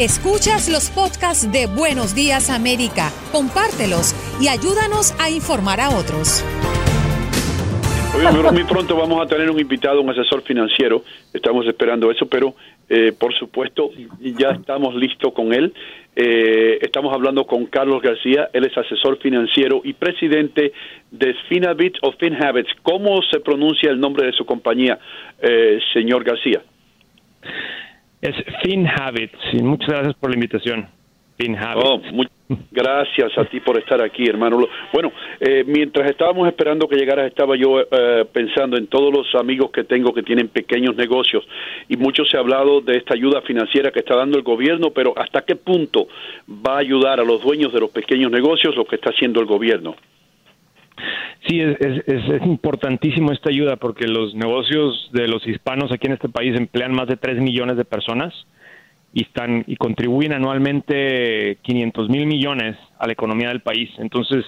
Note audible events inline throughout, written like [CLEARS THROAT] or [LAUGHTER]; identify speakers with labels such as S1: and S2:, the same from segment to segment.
S1: Escuchas los podcasts de Buenos Días América, compártelos y ayúdanos a informar a otros.
S2: Hoy, muy pronto vamos a tener un invitado, un asesor financiero. Estamos esperando eso, pero eh, por supuesto ya estamos listos con él. Eh, estamos hablando con Carlos García, él es asesor financiero y presidente de Finabit o FinHabits. ¿Cómo se pronuncia el nombre de su compañía, eh, señor García?
S3: Es FinHabits y muchas gracias por la invitación.
S2: Oh, gracias a ti por estar aquí, hermano. Bueno, eh, mientras estábamos esperando que llegaras, estaba yo eh, pensando en todos los amigos que tengo que tienen pequeños negocios y mucho se ha hablado de esta ayuda financiera que está dando el gobierno, pero ¿hasta qué punto va a ayudar a los dueños de los pequeños negocios lo que está haciendo el gobierno?
S3: Sí, es, es, importantísimo esta ayuda porque los negocios de los hispanos aquí en este país emplean más de 3 millones de personas y están y contribuyen anualmente 500 mil millones a la economía del país. Entonces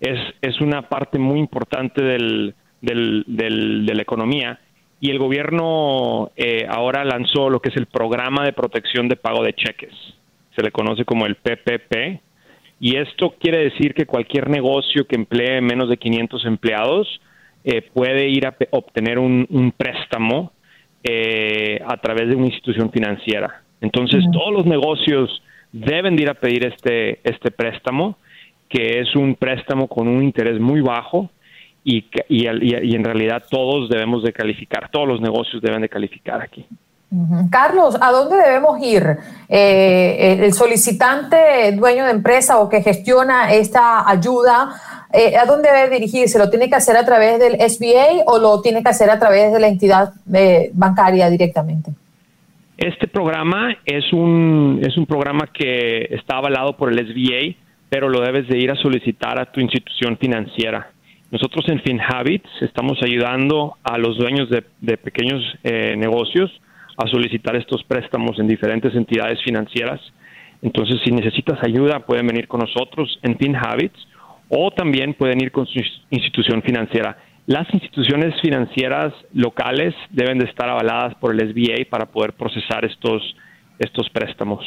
S3: es, es una parte muy importante del, del, de la economía y el gobierno eh, ahora lanzó lo que es el programa de protección de pago de cheques. Se le conoce como el PPP y esto quiere decir que cualquier negocio que emplee menos de 500 empleados eh, puede ir a obtener un, préstamo eh, a través de una institución financiera. Entonces, todos los negocios deben de ir a pedir este, este préstamo, que es un préstamo con un interés muy bajo y, y, y, en realidad todos debemos de calificar, todos los negocios deben de calificar aquí.
S4: Carlos, ¿a dónde debemos ir? Eh, el solicitante dueño de empresa o que gestiona esta ayuda, eh, ¿a dónde debe dirigirse? ¿Lo tiene que hacer a través del SBA o lo tiene que hacer a través de la entidad eh, bancaria directamente?
S3: Este programa es un, es un programa que está avalado por el SBA, pero lo debes de ir a solicitar a tu institución financiera. Nosotros en FinHabits estamos ayudando a los dueños de, pequeños eh, negocios a solicitar estos préstamos en diferentes entidades financieras. Entonces, si necesitas ayuda, pueden venir con nosotros en FinHabits o también pueden ir con su institución financiera. Las instituciones financieras locales deben de estar avaladas por el SBA para poder procesar estos, estos préstamos.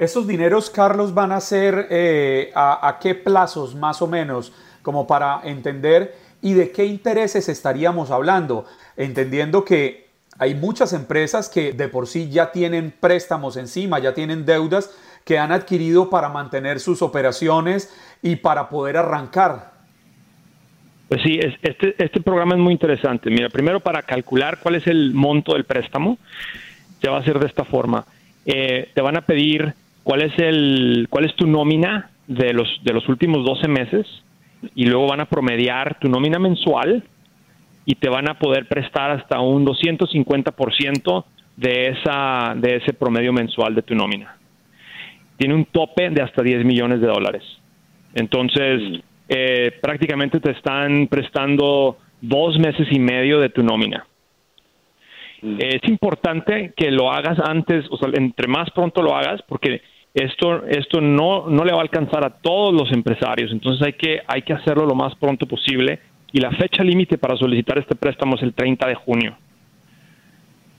S5: ¿Estos dineros, Carlos, van a ser eh, a, qué plazos más o menos, como para entender y de qué intereses estaríamos hablando? Entendiendo que hay muchas empresas que de por sí ya tienen préstamos encima, ya tienen deudas que han adquirido para mantener sus operaciones y para poder arrancar.
S3: Pues sí, este, este programa es muy interesante. Mira, primero para calcular cuál es el monto del préstamo, se va a hacer de esta forma. Eh, te van a pedir cuál es el cuál es tu nómina de los de los últimos 12 meses y luego van a promediar tu nómina mensual y te van a poder prestar hasta un 250% de esa de ese promedio mensual de tu nómina. Tiene un tope de hasta 10 millones de dólares. Entonces, mm. Eh, prácticamente te están prestando dos meses y medio de tu nómina. Mm. Es importante que lo hagas antes, o sea, entre más pronto lo hagas, porque esto, esto no, no le va a alcanzar a todos los empresarios, entonces hay que, hay que hacerlo lo más pronto posible y la fecha límite para solicitar este préstamo es el 30 de junio.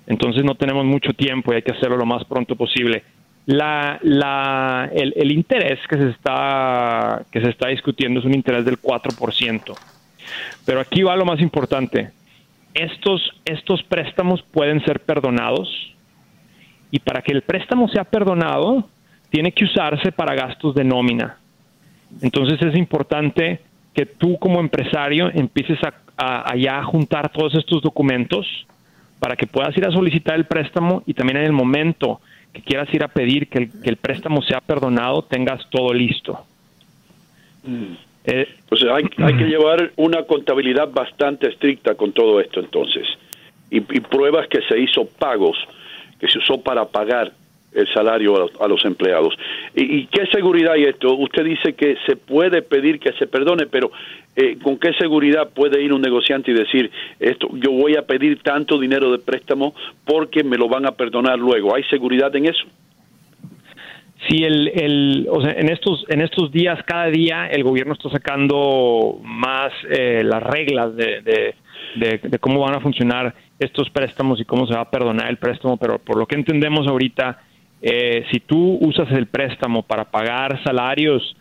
S3: Entonces no tenemos mucho tiempo y hay que hacerlo lo más pronto posible la, la, el, interés que se, está, que se está discutiendo es un interés del 4%. Pero aquí va lo más importante. Estos, estos préstamos pueden ser perdonados y para que el préstamo sea perdonado tiene que usarse para gastos de nómina. Entonces es importante que tú como empresario empieces a, a, a juntar todos estos documentos para que puedas ir a solicitar el préstamo y también en el momento que quieras ir a pedir que el, préstamo sea perdonado, tengas todo listo.
S2: Eh, hay, hay, que llevar una contabilidad bastante estricta con todo esto entonces. Y, y, pruebas que se hizo pagos, que se usó para pagar el salario a los, empleados. ¿Y, qué seguridad hay esto? Usted dice que se puede pedir que se perdone, pero eh, ¿con qué seguridad puede ir un negociante y decir, esto, yo voy a pedir tanto dinero de préstamo porque me lo van a perdonar luego? ¿Hay seguridad en eso?
S3: Sí, el, el, o sea, en estos en estos días, cada día el gobierno está sacando más eh, las reglas de, de, de, cómo van a funcionar estos préstamos y cómo se va a perdonar el préstamo, pero por lo que entendemos ahorita, eh, si tú usas el préstamo para pagar salarios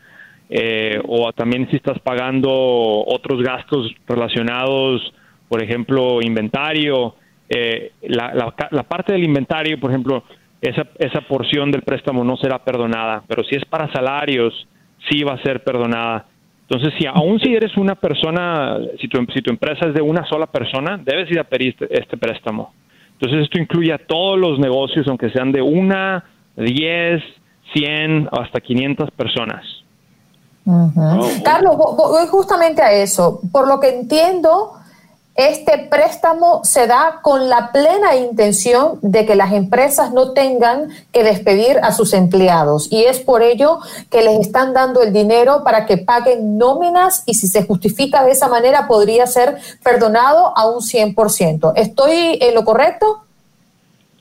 S3: eh, o también si estás pagando otros gastos relacionados, por ejemplo, inventario, eh, la, la, parte del inventario, por ejemplo, esa, esa porción del préstamo no será perdonada, pero si es para salarios, sí va a ser perdonada. Entonces, si aún si eres una persona, si tu, si tu empresa es de una sola persona, debes ir a pedir este, este préstamo. Entonces, esto incluye a todos los negocios, aunque sean de una, diez, cien, hasta 500 personas.
S4: Carlos, voy justamente a eso. Por lo que entiendo, este préstamo se da con la plena intención de que las empresas no tengan que despedir a sus empleados y es por ello que les están dando el dinero para que paguen nóminas y si se justifica de esa manera podría ser perdonado a un 100%. ¿Estoy en lo correcto?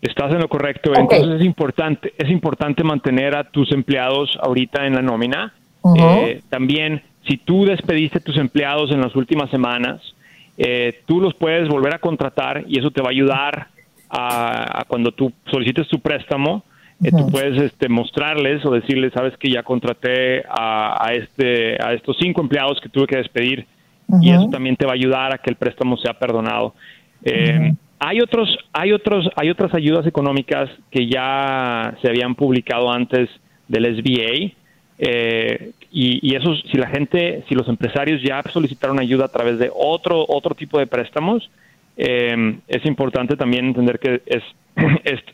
S3: Estás en lo correcto. Entonces es importante, es importante mantener a tus empleados ahorita en la nómina. Eh, también, si tú despediste a tus empleados en las últimas semanas, eh, tú los puedes volver a contratar y eso te va a ayudar a, cuando tú solicites tu préstamo, eh, tú puedes este, mostrarles o decirles, sabes que ya contraté a, este, a estos cinco empleados que tuve que despedir y eso también te va a ayudar a que el préstamo sea perdonado. Eh, hay otros, hay otros, hay otras ayudas económicas que ya se habían publicado antes del SBA eh, y, eso, si la gente, si los empresarios ya solicitaron ayuda a través de otro, otro tipo de préstamos, eh, es importante también entender que es, [CLEARS THROAT]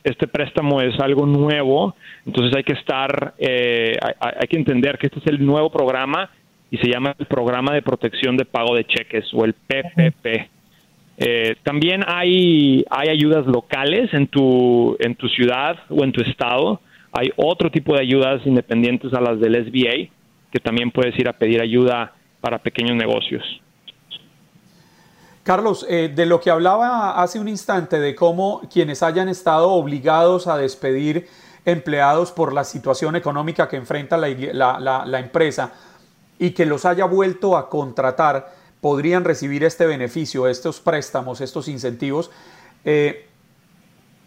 S3: este préstamo es algo nuevo, entonces hay que estar, eh, hay, que entender que este es el nuevo programa y se llama el Programa de Protección de Pago de Cheques o el PPP. también hay, hay ayudas locales en tu, en tu ciudad o en tu estado hay otro tipo de ayudas independientes a las del SBA, que también puedes ir a pedir ayuda para pequeños negocios.
S5: Carlos, eh, de lo que hablaba hace un instante, de cómo quienes hayan estado obligados a despedir empleados por la situación económica que enfrenta la, empresa y que los haya vuelto a contratar, podrían recibir este beneficio, estos préstamos, estos incentivos. Eh,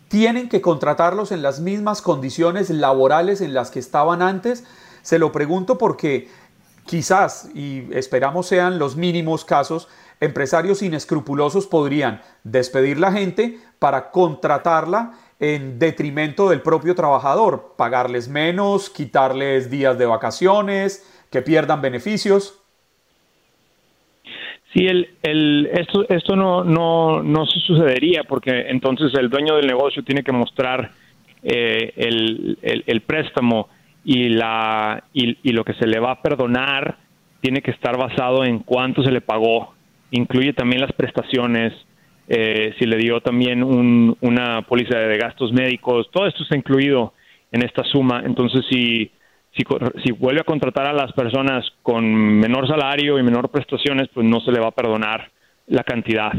S5: tienen que contratarlos en las mismas condiciones laborales en las que estaban antes? Se lo pregunto porque quizás, y esperamos sean los mínimos casos, empresarios inescrupulosos podrían despedir la gente para contratarla en detrimento del propio trabajador, pagarles menos, quitarles días de vacaciones, que pierdan beneficios.
S3: Sí, el, el, esto, esto no, no, no sucedería porque entonces el dueño del negocio tiene que mostrar eh, el, el, préstamo y, la, y, lo que se le va a perdonar tiene que estar basado en cuánto se le pagó. Incluye también las prestaciones, eh, si le dio también un, una póliza de gastos médicos, todo esto está incluido en esta suma. Entonces, si si, vuelve a contratar a las personas con menor salario y menor prestaciones, pues no se le va a perdonar la cantidad.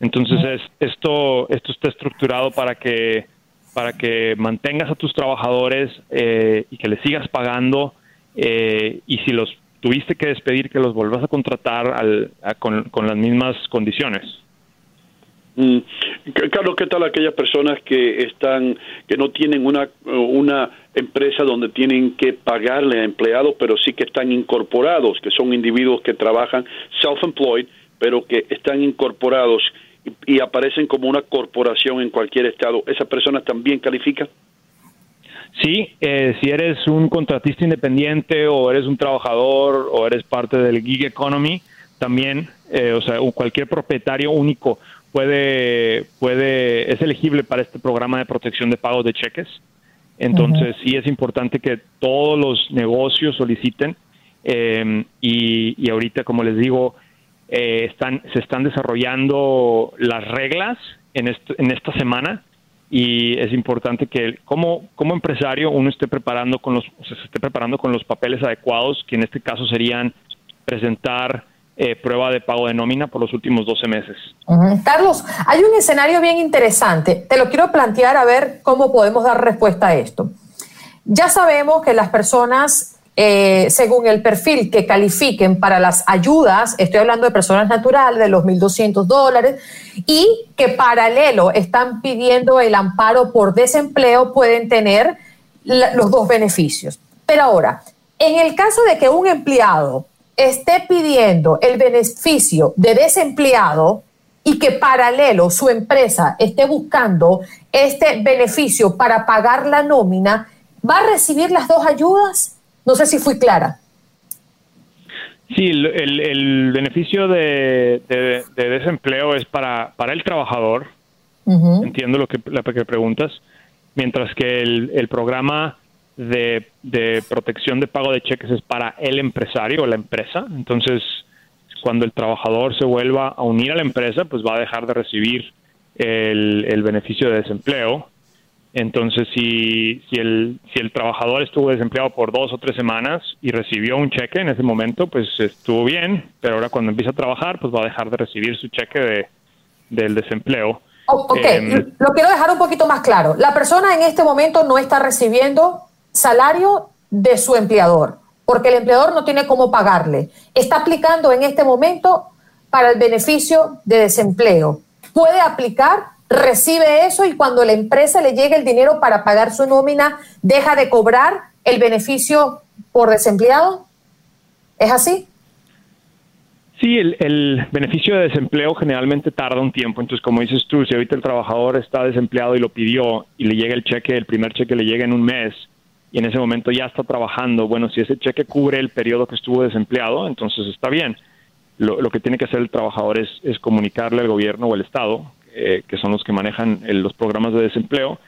S3: Entonces es, esto, esto está estructurado para que, para que mantengas a tus trabajadores eh, y que les sigas pagando eh, y si los tuviste que despedir, que los vuelvas a contratar al, con, con las mismas condiciones.
S2: Mm. Carlos, ¿qué tal aquellas personas que están, que no tienen una, una empresa donde tienen que pagarle a empleados, pero sí que están incorporados, que son individuos que trabajan self-employed, pero que están incorporados y, aparecen como una corporación en cualquier estado? ¿Esas personas también califican?
S3: Sí, eh, si eres un contratista independiente o eres un trabajador o eres parte del gig economy, también, eh, o sea, cualquier propietario único puede, puede, es elegible para este programa de protección de pagos de cheques. Entonces, sí es importante que todos los negocios soliciten em, y, ahorita, como les digo, eh, están, se están desarrollando las reglas en, en esta semana y es importante que como, como empresario uno esté preparando con los, se esté preparando con los papeles adecuados, que en este caso serían presentar eh, prueba de pago de nómina por los últimos 12 meses.
S4: Carlos, hay un escenario bien interesante. Te lo quiero plantear a ver cómo podemos dar respuesta a esto. Ya sabemos que las personas, eh, según el perfil que califiquen para las ayudas, estoy hablando de personas naturales, de los 1.200 dólares, y que paralelo están pidiendo el amparo por desempleo, pueden tener los dos beneficios. Pero ahora, en el caso de que un empleado esté pidiendo el beneficio de desempleado y que paralelo su empresa esté buscando este beneficio para pagar la nómina, ¿va a recibir las dos ayudas? No sé si fui clara.
S3: Sí, el, beneficio de, desempleo es para, para el trabajador. Entiendo lo que, lo que preguntas. Mientras que el, programa de, protección de pago de cheques es para el empresario o la empresa. Entonces, cuando el trabajador se vuelva a unir a la empresa, pues va a dejar de recibir el, el beneficio de desempleo entonces, si, si, el, si el trabajador estuvo desempleado por dos o tres semanas y recibió un cheque en ese momento, pues estuvo bien, pero ahora cuando empieza a trabajar, pues va a dejar de recibir su cheque de, del desempleo.
S4: ok, em, lo quiero dejar un poquito más claro. La persona en este momento no está recibiendo salario de su empleador, porque el empleador no tiene cómo pagarle. Está aplicando en este momento para el beneficio de desempleo. Puede aplicar recibe eso y cuando la empresa le llega el dinero para pagar su nómina, deja de cobrar el beneficio por desempleado? ¿Es así?
S3: Sí, el, beneficio de desempleo generalmente tarda un tiempo. Entonces, como dices tú, si ahorita el trabajador está desempleado y lo pidió y le llega el cheque, el primer cheque le llega en un mes y en ese momento ya está trabajando, bueno, si ese cheque cubre el periodo que estuvo desempleado, entonces está bien. Lo, que tiene que hacer el trabajador es, es comunicarle al gobierno o al Estado eh, que son los que manejan los programas de desempleo,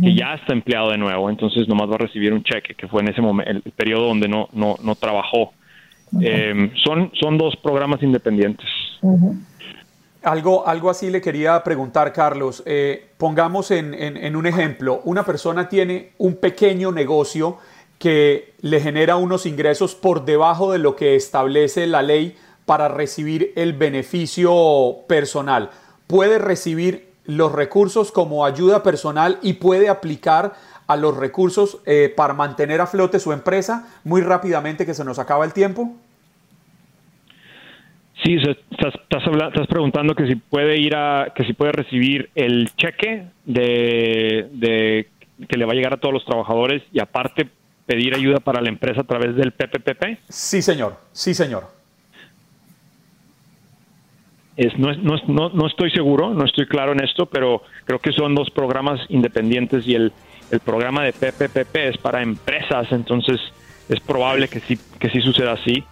S3: que ya está empleado de nuevo, entonces nomás va a recibir un cheque, que fue en ese momento, el, periodo donde no, no, no trabajó. Em, son, son dos programas independientes.
S5: Algo, algo así le quería preguntar, Carlos. Eh, pongamos en, en, un ejemplo, una persona tiene un pequeño negocio que le genera unos ingresos por debajo de lo que establece la ley para recibir el beneficio personal puede recibir los recursos como ayuda personal y puede aplicar a los recursos eh, para mantener a flote su empresa muy rápidamente que se nos acaba el tiempo?
S3: Sí, estás, estás, preguntando que si puede ir a, que si puede recibir el cheque de, de, que le va a llegar a todos los trabajadores y aparte pedir ayuda para la empresa a través del PPPP.
S5: Sí, señor. Sí, señor
S3: no, no, no, estoy seguro, no estoy claro en esto, pero creo que son dos programas independientes y el, el programa de PPPP es para empresas, entonces es probable que sí, que sí suceda así,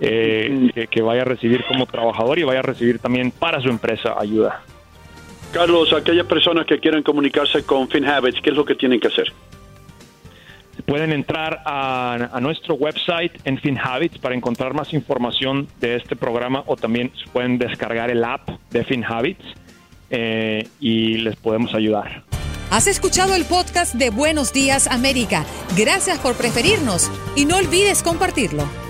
S3: eh, que, vaya a recibir como trabajador y vaya a recibir también para su empresa ayuda.
S2: Carlos, aquellas personas que quieran comunicarse con FinHabits, ¿qué es lo que tienen que hacer?
S3: Pueden entrar a, nuestro website en FinHabits para encontrar más información de este programa o también pueden descargar el app de FinHabits eh, y les podemos ayudar.
S1: Has escuchado el podcast de Buenos Días América. Gracias por preferirnos y no olvides compartirlo.